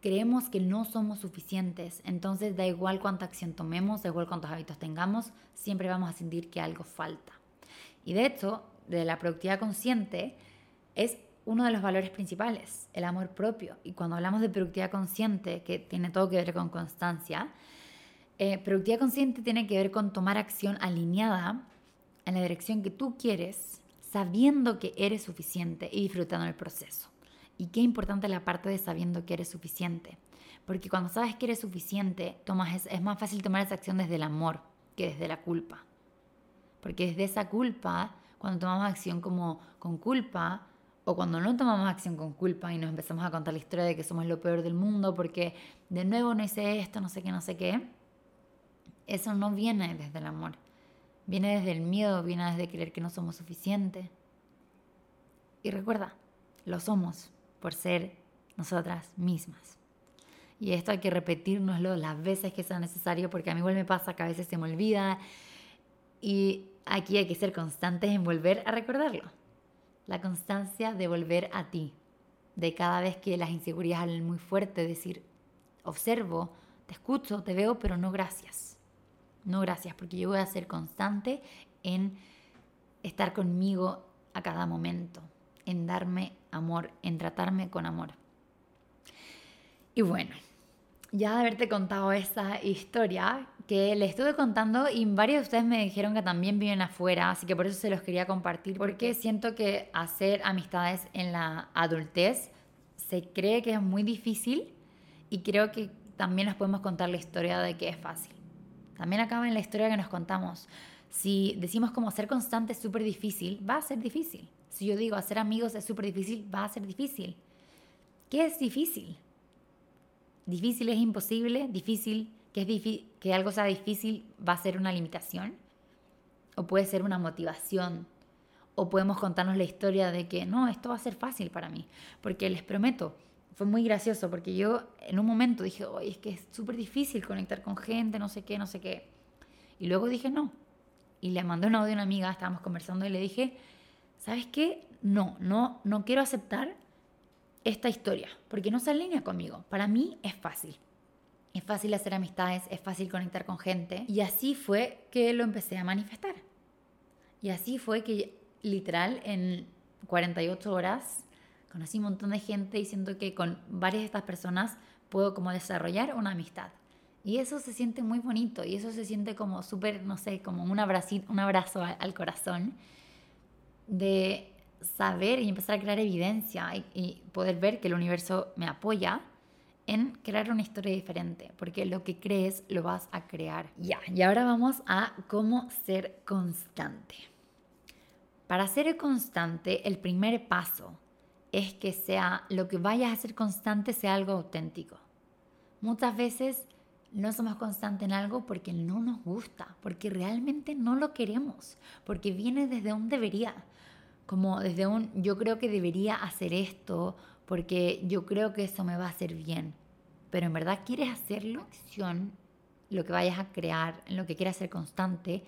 creemos que no somos suficientes, entonces da igual cuánta acción tomemos, da igual cuántos hábitos tengamos, siempre vamos a sentir que algo falta. Y de hecho, de la productividad consciente es uno de los valores principales, el amor propio. Y cuando hablamos de productividad consciente, que tiene todo que ver con constancia, eh, productividad consciente tiene que ver con tomar acción alineada en la dirección que tú quieres, sabiendo que eres suficiente y disfrutando el proceso. Y qué importante la parte de sabiendo que eres suficiente. Porque cuando sabes que eres suficiente, es más fácil tomar esa acción desde el amor que desde la culpa. Porque desde esa culpa, cuando tomamos acción como con culpa, o cuando no tomamos acción con culpa y nos empezamos a contar la historia de que somos lo peor del mundo porque de nuevo no hice esto, no sé qué, no sé qué, eso no viene desde el amor. Viene desde el miedo, viene desde creer que no somos suficientes. Y recuerda, lo somos por ser nosotras mismas. Y esto hay que repetirnoslo las veces que sea necesario, porque a mí igual me pasa que a veces se me olvida. Y aquí hay que ser constantes en volver a recordarlo. La constancia de volver a ti. De cada vez que las inseguridades hablan muy fuerte, decir, observo, te escucho, te veo, pero no gracias. No gracias, porque yo voy a ser constante en estar conmigo a cada momento, en darme amor, en tratarme con amor. Y bueno, ya de haberte contado esa historia que le estuve contando y varios de ustedes me dijeron que también viven afuera, así que por eso se los quería compartir, porque siento que hacer amistades en la adultez se cree que es muy difícil y creo que también nos podemos contar la historia de que es fácil. También acaba en la historia que nos contamos. Si decimos como ser constante es súper difícil, va a ser difícil. Si yo digo hacer amigos es súper difícil, va a ser difícil. ¿Qué es difícil? Difícil es imposible, difícil, que, es que algo sea difícil va a ser una limitación, o puede ser una motivación, o podemos contarnos la historia de que no, esto va a ser fácil para mí, porque les prometo, fue muy gracioso, porque yo en un momento dije, oye, es que es súper difícil conectar con gente, no sé qué, no sé qué, y luego dije no, y le mandé un audio a una amiga, estábamos conversando y le dije, ¿sabes qué? No, no, no quiero aceptar esta historia, porque no se alinea conmigo. Para mí es fácil. Es fácil hacer amistades, es fácil conectar con gente. Y así fue que lo empecé a manifestar. Y así fue que literal en 48 horas conocí un montón de gente y siento que con varias de estas personas puedo como desarrollar una amistad. Y eso se siente muy bonito y eso se siente como súper, no sé, como un, un abrazo al corazón de saber y empezar a crear evidencia y, poder ver que el universo me apoya en crear una historia diferente, porque lo que crees lo vas a crear. Ya, y ahora vamos a cómo ser constante. Para ser constante, el primer paso es que sea lo que vayas a ser constante sea algo auténtico. Muchas veces no somos constantes en algo porque no nos gusta, porque realmente no lo queremos, porque viene desde un debería, como desde un yo creo que debería hacer esto porque yo creo que eso me va a hacer bien. Pero en verdad quieres hacerlo, acción, lo que vayas a crear, lo que quieras ser constante,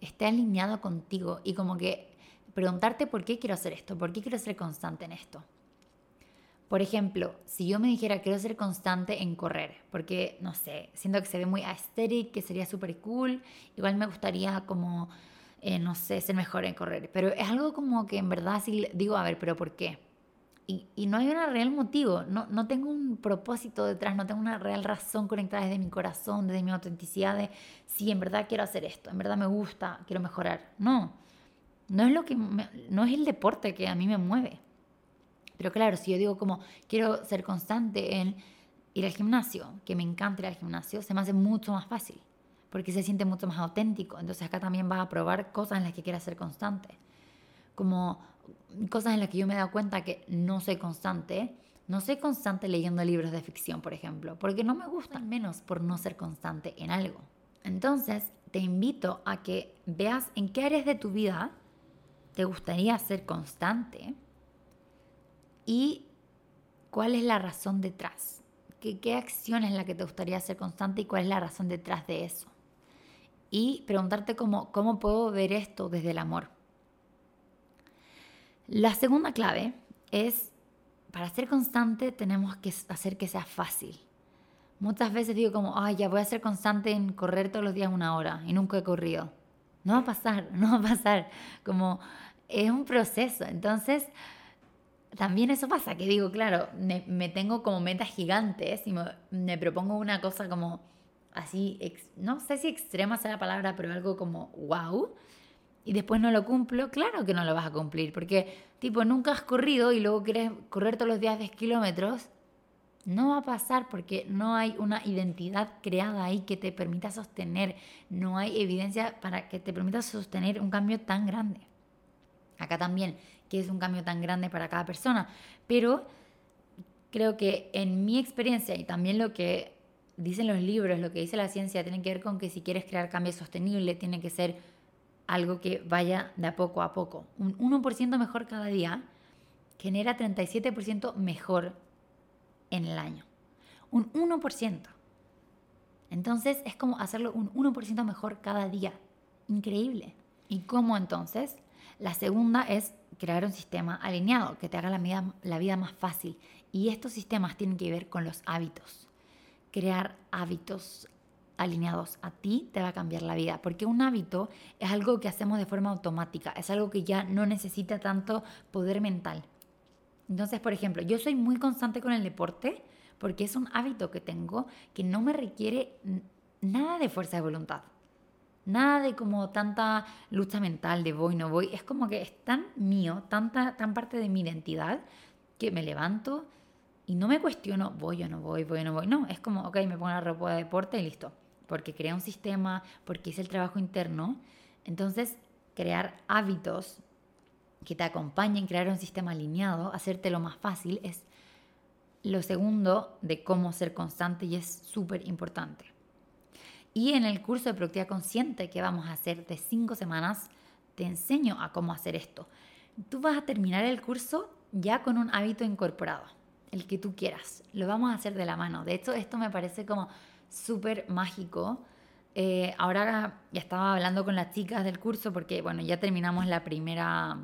esté alineado contigo y como que preguntarte por qué quiero hacer esto, por qué quiero ser constante en esto. Por ejemplo, si yo me dijera quiero ser constante en correr, porque no sé, siento que se ve muy aesthetic, que sería súper cool, igual me gustaría como eh, no sé, ser mejor en correr. Pero es algo como que en verdad sí digo, a ver, pero ¿por qué? Y, y no hay un real motivo, no, no tengo un propósito detrás, no tengo una real razón conectada desde mi corazón, desde mi autenticidad de si en verdad quiero hacer esto, en verdad me gusta, quiero mejorar. No, no es, lo que no es el deporte que a mí me mueve. Pero claro, si yo digo como quiero ser constante en ir al gimnasio, que me encanta ir al gimnasio, se me hace mucho más fácil porque se siente mucho más auténtico. Entonces acá también vas a probar cosas en las que quieras ser constante. Como cosas en las que yo me he dado cuenta que no soy constante. No soy constante leyendo libros de ficción, por ejemplo, porque no me gustan menos por no ser constante en algo. Entonces, te invito a que veas en qué áreas de tu vida te gustaría ser constante y cuál es la razón detrás. ¿Qué, qué acción es la que te gustaría ser constante y cuál es la razón detrás de eso? y preguntarte cómo, cómo puedo ver esto desde el amor. La segunda clave es, para ser constante tenemos que hacer que sea fácil. Muchas veces digo como, ay, ya voy a ser constante en correr todos los días una hora y nunca he corrido. No va a pasar, no va a pasar. Como es un proceso. Entonces, también eso pasa, que digo, claro, me, tengo como metas gigantes y me, propongo una cosa como así, no sé si extrema sea la palabra, pero algo como wow, y después no lo cumplo, claro que no lo vas a cumplir, porque tipo, nunca has corrido y luego quieres correr todos los días 10 kilómetros, no va a pasar porque no hay una identidad creada ahí que te permita sostener, no hay evidencia para que te permita sostener un cambio tan grande. Acá también, que es un cambio tan grande para cada persona, pero creo que en mi experiencia y también lo que dicen los libros, lo que dice la ciencia, tiene que ver con que si quieres crear cambio sostenible, tiene que ser algo que vaya de poco a poco. Un 1% mejor cada día genera 37% mejor en el año. Un 1%. Entonces es como hacerlo un 1% mejor cada día. Increíble. ¿Y cómo entonces? La segunda es crear un sistema alineado que te haga la vida, la vida más fácil. Y estos sistemas tienen que ver con los hábitos. Crear hábitos alineados a ti te va a cambiar la vida, porque un hábito es algo que hacemos de forma automática, es algo que ya no necesita tanto poder mental. Entonces, por ejemplo, yo soy muy constante con el deporte porque es un hábito que tengo que no me requiere nada de fuerza de voluntad. Nada de como tanta lucha mental de voy, no voy. Es como que es tan mío, tanta, tan parte de mi identidad que me levanto y no me cuestiono voy o no voy, voy o no voy. No, es como, ok, me pongo la ropa de deporte y listo porque crea un sistema, porque hice el trabajo interno. Entonces, crear hábitos que te acompañen, crear un sistema alineado, hacértelo más fácil, es lo segundo de cómo ser constante y es súper importante. Y en el curso de productividad consciente que vamos a hacer de cinco semanas, te enseño a cómo hacer esto. Tú vas a terminar el curso ya con un hábito incorporado, el que tú quieras. Lo vamos a hacer de la mano. De hecho, esto me parece como súper mágico. Eh, ahora ya estaba hablando con las chicas del curso porque, bueno, ya terminamos la primera,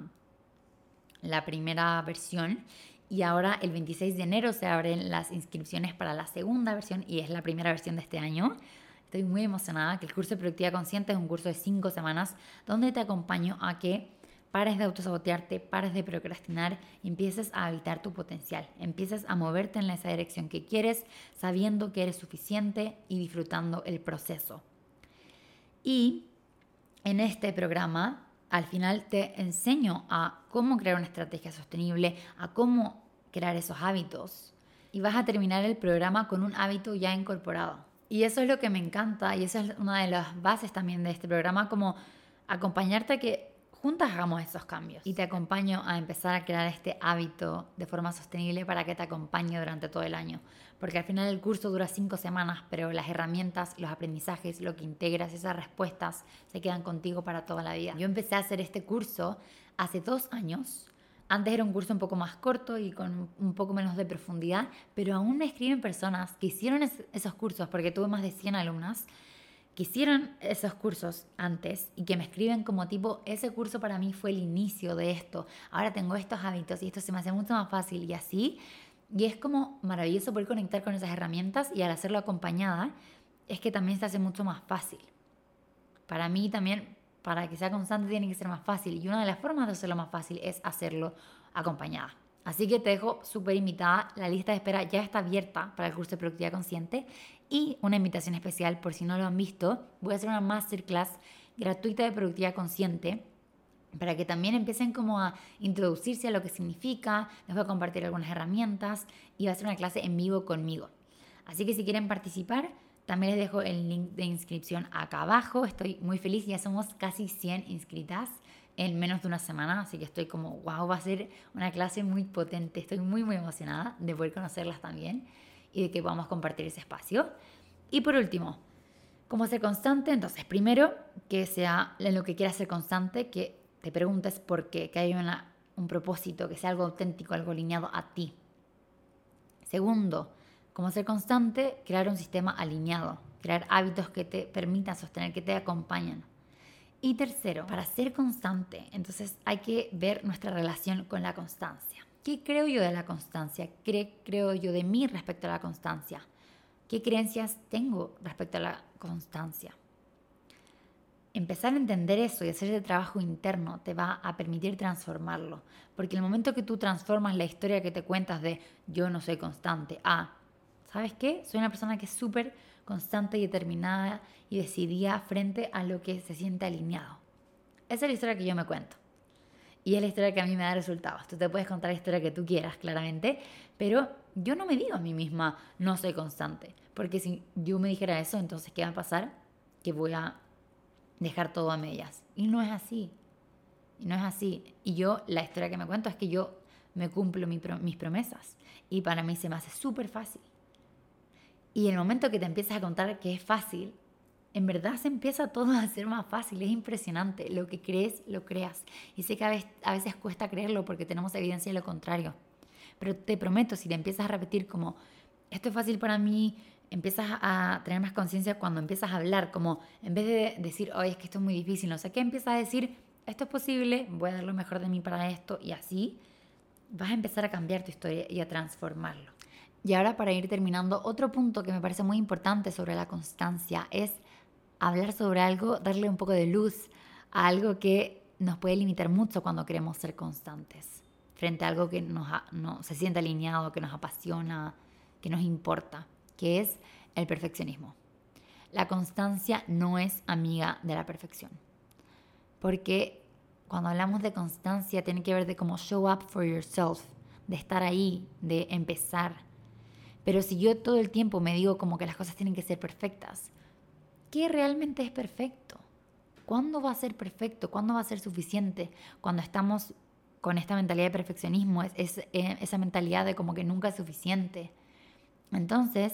la primera versión y ahora el 26 de enero se abren las inscripciones para la segunda versión y es la primera versión de este año. Estoy muy emocionada que el curso de Productividad Consciente es un curso de cinco semanas donde te acompaño a que pares de autosabotearte, pares de procrastinar empieces a habitar tu potencial. Empieces a moverte en esa dirección que quieres, sabiendo que eres suficiente y disfrutando el proceso. Y en este programa, al final te enseño a cómo crear una estrategia sostenible, a cómo crear esos hábitos. Y vas a terminar el programa con un hábito ya incorporado. Y eso es lo que me encanta y esa es una de las bases también de este programa, como acompañarte a que juntas hagamos esos cambios y te acompaño a empezar a crear este hábito de forma sostenible para que te acompañe durante todo el año. Porque al final el curso dura cinco semanas, pero las herramientas, los aprendizajes, lo que integras, esas respuestas se quedan contigo para toda la vida. Yo empecé a hacer este curso hace dos años. Antes era un curso un poco más corto y con un poco menos de profundidad, pero aún me escriben personas que hicieron esos cursos porque tuve más de 100 alumnas que hicieron esos cursos antes y que me escriben como tipo, ese curso para mí fue el inicio de esto, ahora tengo estos hábitos y esto se me hace mucho más fácil y así. Y es como maravilloso poder conectar con esas herramientas y al hacerlo acompañada es que también se hace mucho más fácil. Para mí también, para que sea constante, tiene que ser más fácil. Y una de las formas de hacerlo más fácil es hacerlo acompañada. Así que te dejo súper invitada. La lista de espera ya está abierta para el curso de productividad consciente y una invitación especial, por si no lo han visto, voy a hacer una masterclass gratuita de productividad consciente para que también empiecen como a introducirse a lo que significa, les voy a compartir algunas herramientas y va a ser una clase en vivo conmigo. Así que si quieren participar, también les dejo el link de inscripción acá abajo. Estoy muy feliz, ya somos casi 100 inscritas en menos de una semana, así que estoy como, wow, va a ser una clase muy potente. Estoy muy, muy emocionada de poder conocerlas también y de que podamos compartir ese espacio. Y por último, ¿cómo ser constante? Entonces, primero, que sea en lo que quieras ser constante, que te preguntes por qué, que haya un propósito, que sea algo auténtico, algo alineado a ti. Segundo, ¿cómo ser constante? Crear un sistema alineado, crear hábitos que te permitan sostener, que te acompañan. Y tercero, para ser constante, entonces hay que ver nuestra relación con la constancia. ¿Qué creo yo de la constancia? ¿Qué creo yo de mí respecto a la constancia? ¿Qué creencias tengo respecto a la constancia? empezar a entender eso y hacer ese trabajo interno te va a permitir transformarlo. Porque el momento que tú transformas la historia que te cuentas de yo no soy constante a, ¿sabes qué? Soy una persona que es súper constante y determinada y decidida frente a lo que se siente alineado. Esa es la historia que yo me cuento. Y es la historia que a mí me da resultados. Tú te puedes contar la historia que tú quieras, claramente, pero yo no me digo a mí misma, no soy constante. Porque si yo me dijera eso, entonces, ¿qué va a pasar? Que voy a dejar todo a medias. Y no es así. No es así. Y yo, la historia que me cuento es que yo me cumplo mis promesas. Y para mí se me hace súper fácil. Y el momento que te empiezas a contar que es fácil, en verdad se empieza todo a ser más fácil, es impresionante. Lo que crees, lo creas. Y sé que a veces, a veces cuesta creerlo porque tenemos evidencia de lo contrario. Pero te prometo, si te empiezas a repetir como, esto es fácil para mí, empiezas a tener más conciencia cuando empiezas a hablar, como en vez de decir, oye, es que esto es muy difícil, no sé qué, empiezas a decir, esto es posible, voy a dar lo mejor de mí para esto, y así vas a empezar a cambiar tu historia y a transformarlo. Y ahora para ir terminando, otro punto que me parece muy importante sobre la constancia es hablar sobre algo, darle un poco de luz a algo que nos puede limitar mucho cuando queremos ser constantes, frente a algo que no, se siente alineado, que nos apasiona, que nos importa, que es el perfeccionismo. La constancia no es amiga de la perfección, porque cuando hablamos de constancia tiene que ver de cómo show up for yourself, de estar ahí, de empezar. Pero si yo todo el tiempo me digo como que las cosas tienen que ser perfectas, ¿qué realmente es perfecto? ¿Cuándo va a ser perfecto? ¿Cuándo va a ser suficiente? Cuando estamos con esta mentalidad de perfeccionismo, es, eh, esa mentalidad de como que nunca es suficiente. Entonces,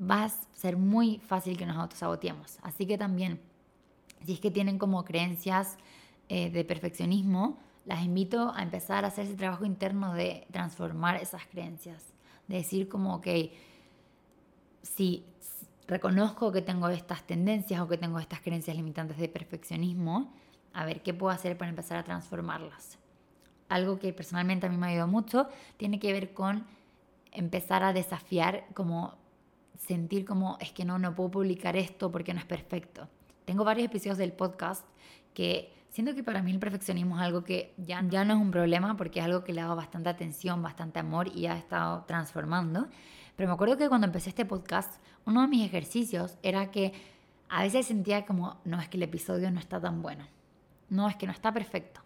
va a ser muy fácil que nos autosaboteemos. Así que también, si es que tienen como creencias eh, de perfeccionismo, las invito a empezar a hacer ese trabajo interno de transformar esas creencias. De decir como, que si reconozco que tengo estas tendencias o que tengo estas creencias limitantes de perfeccionismo, a ver qué puedo hacer para empezar a transformarlas. Algo que personalmente a mí me ha ayudado mucho tiene que ver con empezar a desafiar, como sentir como es que no, no puedo publicar esto porque no es perfecto. Tengo varios episodios del podcast que siento que para mí el perfeccionismo es algo que ya, ya no es un problema porque es algo que le ha dado bastante atención, bastante amor y ha estado transformando. Pero me acuerdo que cuando empecé este podcast, uno de mis ejercicios era que a veces sentía como, no, es que el episodio no está tan bueno. No, es que no está perfecto.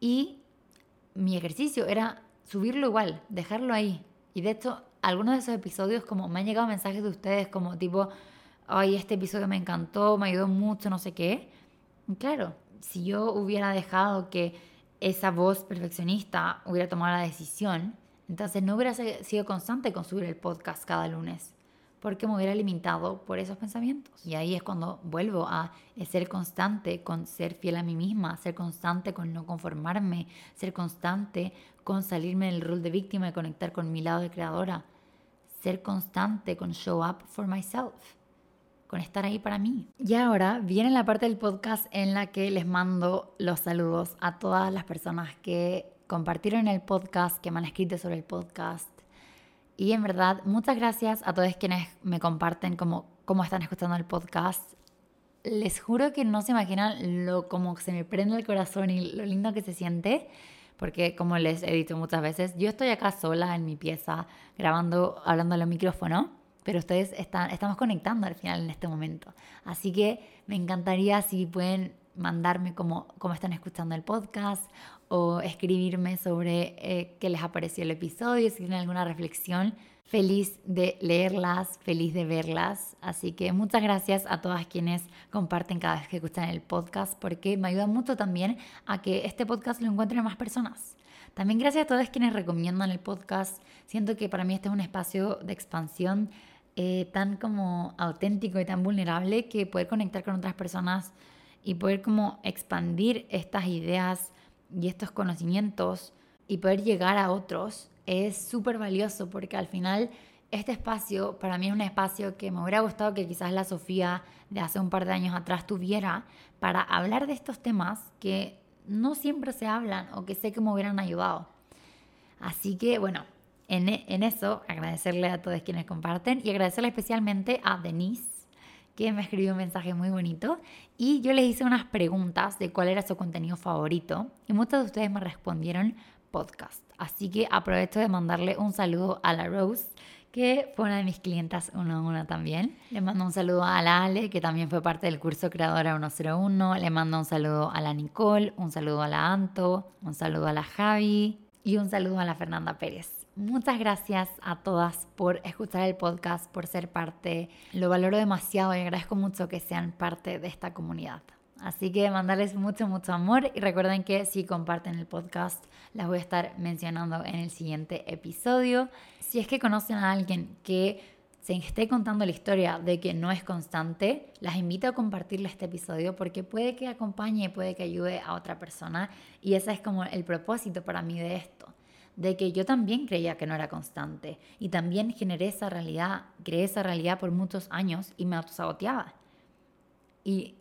Y mi ejercicio era subirlo igual, dejarlo ahí. Y de hecho, algunos de esos episodios, como me han llegado mensajes de ustedes como tipo, ay, este episodio me encantó, me ayudó mucho, no sé qué. claro, si yo hubiera dejado que esa voz perfeccionista hubiera tomado la decisión, entonces no hubiera sido constante con subir el podcast cada lunes, porque me hubiera limitado por esos pensamientos. Y ahí es cuando vuelvo a ser constante con ser fiel a mí misma, ser constante con no conformarme, ser constante con salirme del rol de víctima y conectar con mi lado de creadora, ser constante con show up for myself con estar ahí para mí. Y ahora viene la parte del podcast en la que les mando los saludos a todas las personas que compartieron el podcast, que me han escrito sobre el podcast. Y en verdad, muchas gracias a todos quienes me comparten cómo, cómo están escuchando el podcast. Les juro que no se imaginan lo como se me prende el corazón y lo lindo que se siente, porque como les he dicho muchas veces, yo estoy acá sola en mi pieza grabando, hablando al micrófono, pero ustedes están, estamos conectando al final en este momento. Así que me encantaría si pueden mandarme cómo, cómo están escuchando el podcast o escribirme sobre eh, qué les ha parecido el episodio, si tienen alguna reflexión. Feliz de leerlas, feliz de verlas. Así que muchas gracias a todas quienes comparten cada vez que escuchan el podcast porque me ayuda mucho también a que este podcast lo encuentren más personas. También gracias a todos quienes recomiendan el podcast. Siento que para mí este es un espacio de expansión eh, tan como auténtico y tan vulnerable que poder conectar con otras personas y poder como expandir estas ideas y estos conocimientos y poder llegar a otros es súper valioso porque al final este espacio para mí es un espacio que me hubiera gustado que quizás la Sofía de hace un par de años atrás tuviera para hablar de estos temas que no siempre se hablan o que sé que me hubieran ayudado. Así que bueno, en, en eso agradecerle a todos quienes comparten y agradecerle especialmente a Denise que me escribió un mensaje muy bonito y yo les hice unas preguntas de cuál era su contenido favorito y muchos de ustedes me respondieron podcast. Así que aprovecho de mandarle un saludo a la Rose, que fue una de mis clientas uno a uno también. Le mando un saludo a la Ale, que también fue parte del curso Creadora 101. Le mando un saludo a la Nicole, un saludo a la Anto, un saludo a la Javi y un saludo a la Fernanda Pérez. Muchas gracias a todas por escuchar el podcast, por ser parte. Lo valoro demasiado y agradezco mucho que sean parte de esta comunidad. Así que mandarles mucho, mucho amor y recuerden que si comparten el podcast, las voy a estar mencionando en el siguiente episodio. Si es que conocen a alguien que se esté contando la historia de que no es constante, las invito a compartirle este episodio porque puede que acompañe, puede que ayude a otra persona y ese es como el propósito para mí de esto, de que yo también creía que no era constante y también generé esa realidad, creé esa realidad por muchos años y me autosaboteaba. Y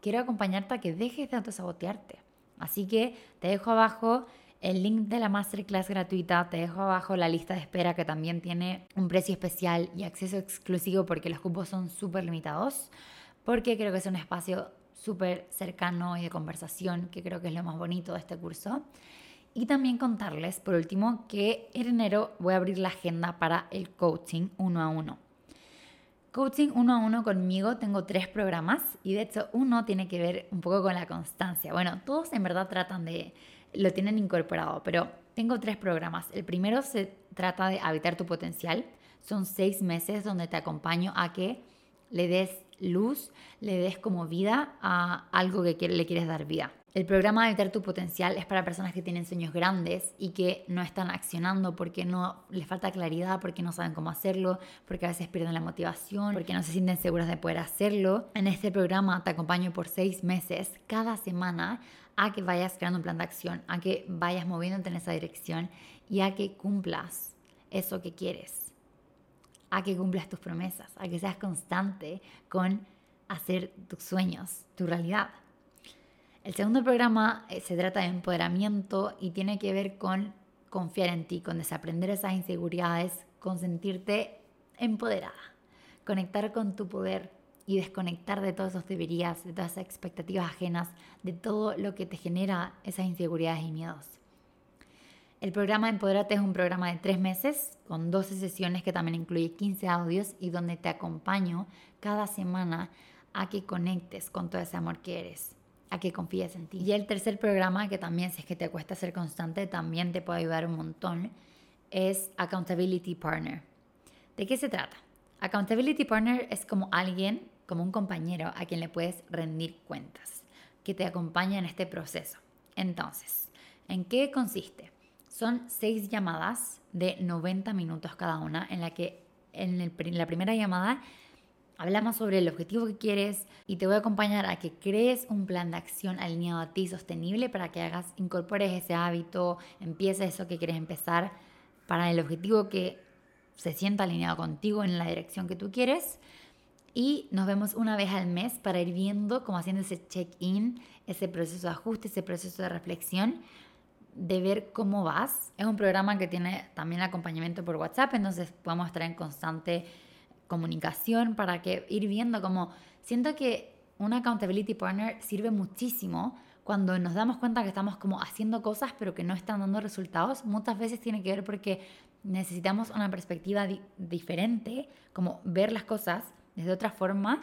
quiero acompañarte a que dejes de autosabotearte. Así que te dejo abajo el link de la masterclass gratuita, te dejo abajo la lista de espera que también tiene un precio especial y acceso exclusivo porque los cupos son súper limitados, porque creo que es un espacio súper cercano y de conversación, que creo que es lo más bonito de este curso. Y también contarles, por último, que en enero voy a abrir la agenda para el coaching uno a uno. Coaching uno a uno conmigo tengo tres programas y de hecho uno tiene que ver un poco con la constancia. Bueno, todos en verdad tratan de, lo tienen incorporado, pero tengo tres programas. El primero se trata de habitar tu potencial. Son seis meses donde te acompaño a que le des luz, le des como vida a algo que le quieres dar vida. El programa de Habitar tu Potencial es para personas que tienen sueños grandes y que no están accionando porque no les falta claridad, porque no saben cómo hacerlo, porque a veces pierden la motivación, porque no se sienten seguras de poder hacerlo. En este programa te acompaño por seis meses, cada semana, a que vayas creando un plan de acción, a que vayas moviéndote en esa dirección y a que cumplas eso que quieres, a que cumplas tus promesas, a que seas constante con hacer tus sueños, tu realidad. El segundo programa eh, se trata de empoderamiento y tiene que ver con confiar en ti, con desaprender esas inseguridades, con sentirte empoderada, conectar con tu poder y desconectar de todos esos deberías, de todas esas expectativas ajenas, de todo lo que te genera esas inseguridades y miedos. El programa Empoderate es un programa de tres meses con 12 sesiones que también incluye 15 audios y donde te acompaño cada semana a que conectes con todo ese amor que eres a que confíes en ti. Y el tercer programa, que también si es que te cuesta ser constante, también te puede ayudar un montón, es Accountability Partner. ¿De qué se trata? Accountability Partner es como alguien, como un compañero a quien le puedes rendir cuentas, que te acompaña en este proceso. Entonces, ¿en qué consiste? Son seis llamadas de 90 minutos cada una, en la que en la primera llamada Hablamos sobre el objetivo que quieres y te voy a acompañar a que crees un plan de acción alineado a ti, sostenible, para que hagas, incorpores ese hábito, empieces eso que quieres empezar para el objetivo que se sienta alineado contigo en la dirección que tú quieres. Y nos vemos una vez al mes para ir viendo, como haciendo ese check-in, ese proceso de ajuste, ese proceso de reflexión, de ver cómo vas. Es un programa que tiene también acompañamiento por WhatsApp, entonces podemos estar en constante comunicación para que ir viendo como siento que un accountability partner sirve muchísimo cuando nos damos cuenta que estamos como haciendo cosas pero que no están dando resultados. Muchas veces tiene que ver porque necesitamos una perspectiva diferente, como ver las cosas desde otra forma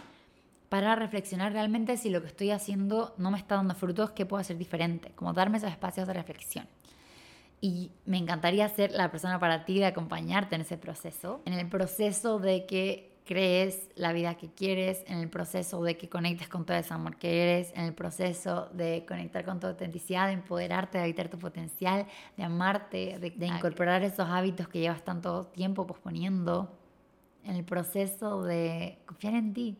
para reflexionar realmente si lo que estoy haciendo no me está dando frutos, qué puedo hacer diferente, como darme esos espacios de reflexión y me encantaría ser la persona para ti de acompañarte en ese proceso, en el proceso de que crees la vida que quieres, en el proceso de que conectes con todo ese amor que eres, en el proceso de conectar con tu autenticidad, de empoderarte, de habitar tu potencial, de amarte, de, de incorporar esos hábitos que llevas tanto tiempo posponiendo, en el proceso de confiar en ti.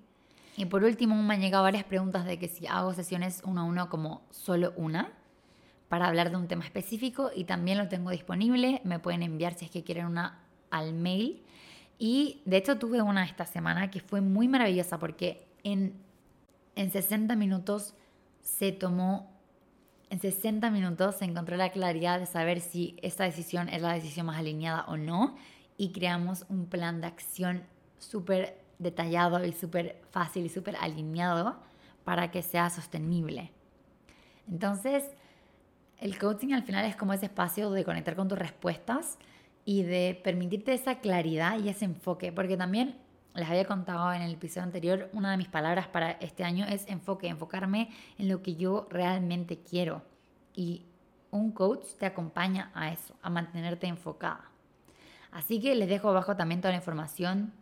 Y por último, me han llegado varias preguntas de que si hago sesiones uno a uno como solo una, para hablar de un tema específico y también lo tengo disponible. Me pueden enviar si es que quieren una al mail. Y de hecho tuve una esta semana que fue muy maravillosa porque en, en 60 minutos se tomó, en 60 minutos se encontró la claridad de saber si esta decisión es la decisión más alineada o no y creamos un plan de acción súper detallado y súper fácil y súper alineado para que sea sostenible. Entonces, el coaching al final es como ese espacio de conectar con tus respuestas y de permitirte esa claridad y ese enfoque, porque también les había contado en el episodio anterior, una de mis palabras para este año es enfoque, enfocarme en lo que yo realmente quiero. Y un coach te acompaña a eso, a mantenerte enfocada. Así que les dejo abajo también toda la información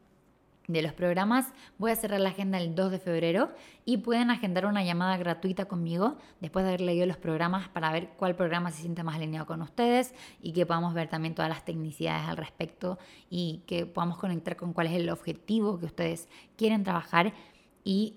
de los programas. Voy a cerrar la agenda el 2 de febrero y pueden agendar una llamada gratuita conmigo después de haber leído los programas para ver cuál programa se siente más alineado con ustedes y que podamos ver también todas las tecnicidades al respecto y que podamos conectar con cuál es el objetivo que ustedes quieren trabajar y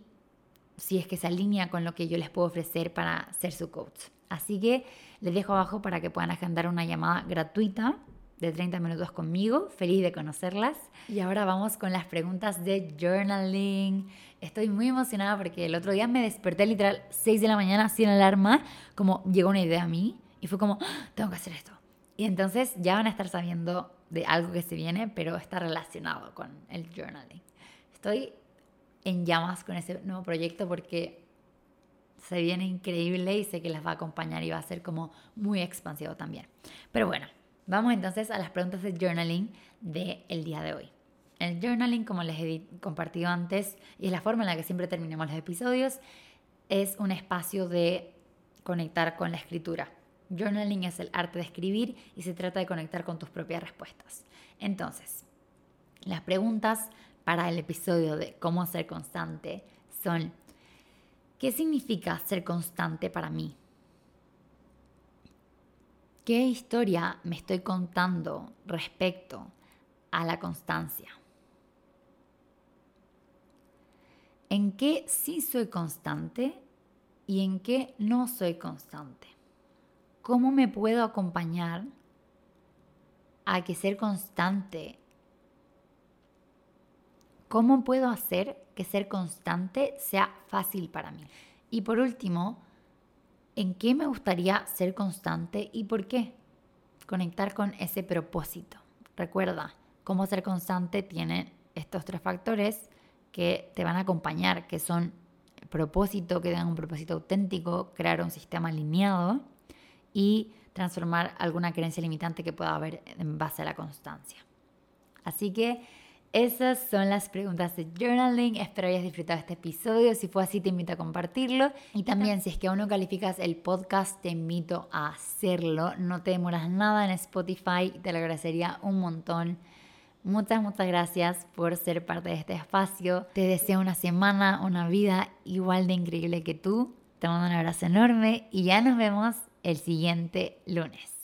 si es que se alinea con lo que yo les puedo ofrecer para ser su coach. Así que les dejo abajo para que puedan agendar una llamada gratuita de 30 minutos conmigo, feliz de conocerlas. Y ahora vamos con las preguntas de journaling. Estoy muy emocionada porque el otro día me desperté literal 6 de la mañana sin alarma, como llegó una idea a mí y fue como, ah, tengo que hacer esto. Y entonces ya van a estar sabiendo de algo que se viene, pero está relacionado con el journaling. Estoy en llamas con ese nuevo proyecto porque se viene increíble y sé que las va a acompañar y va a ser como muy expansivo también. Pero bueno, Vamos entonces a las preguntas de journaling del día de hoy. El journaling, como les he compartido antes, y es la forma en la que siempre terminamos los episodios, es un espacio de conectar con la escritura. Journaling es el arte de escribir y se trata de conectar con tus propias respuestas. Entonces, las preguntas para el episodio de cómo ser constante son, ¿qué significa ser constante para mí? ¿Qué historia me estoy contando respecto a la constancia? ¿En qué sí soy constante y en qué no soy constante? ¿Cómo me puedo acompañar a que ser constante? ¿Cómo puedo hacer que ser constante sea fácil para mí? Y por último, en qué me gustaría ser constante y por qué. Conectar con ese propósito. Recuerda, cómo ser constante tiene estos tres factores que te van a acompañar, que son propósito, que tengan un propósito auténtico, crear un sistema alineado y transformar alguna creencia limitante que pueda haber en base a la constancia. Así que esas son las preguntas de journaling. Espero hayas disfrutado este episodio. Si fue así, te invito a compartirlo. Y también, si es que aún no calificas el podcast, te invito a hacerlo. No te demoras nada en Spotify. Te lo agradecería un montón. Muchas, muchas gracias por ser parte de este espacio. Te deseo una semana, una vida igual de increíble que tú. Te mando un abrazo enorme y ya nos vemos el siguiente lunes.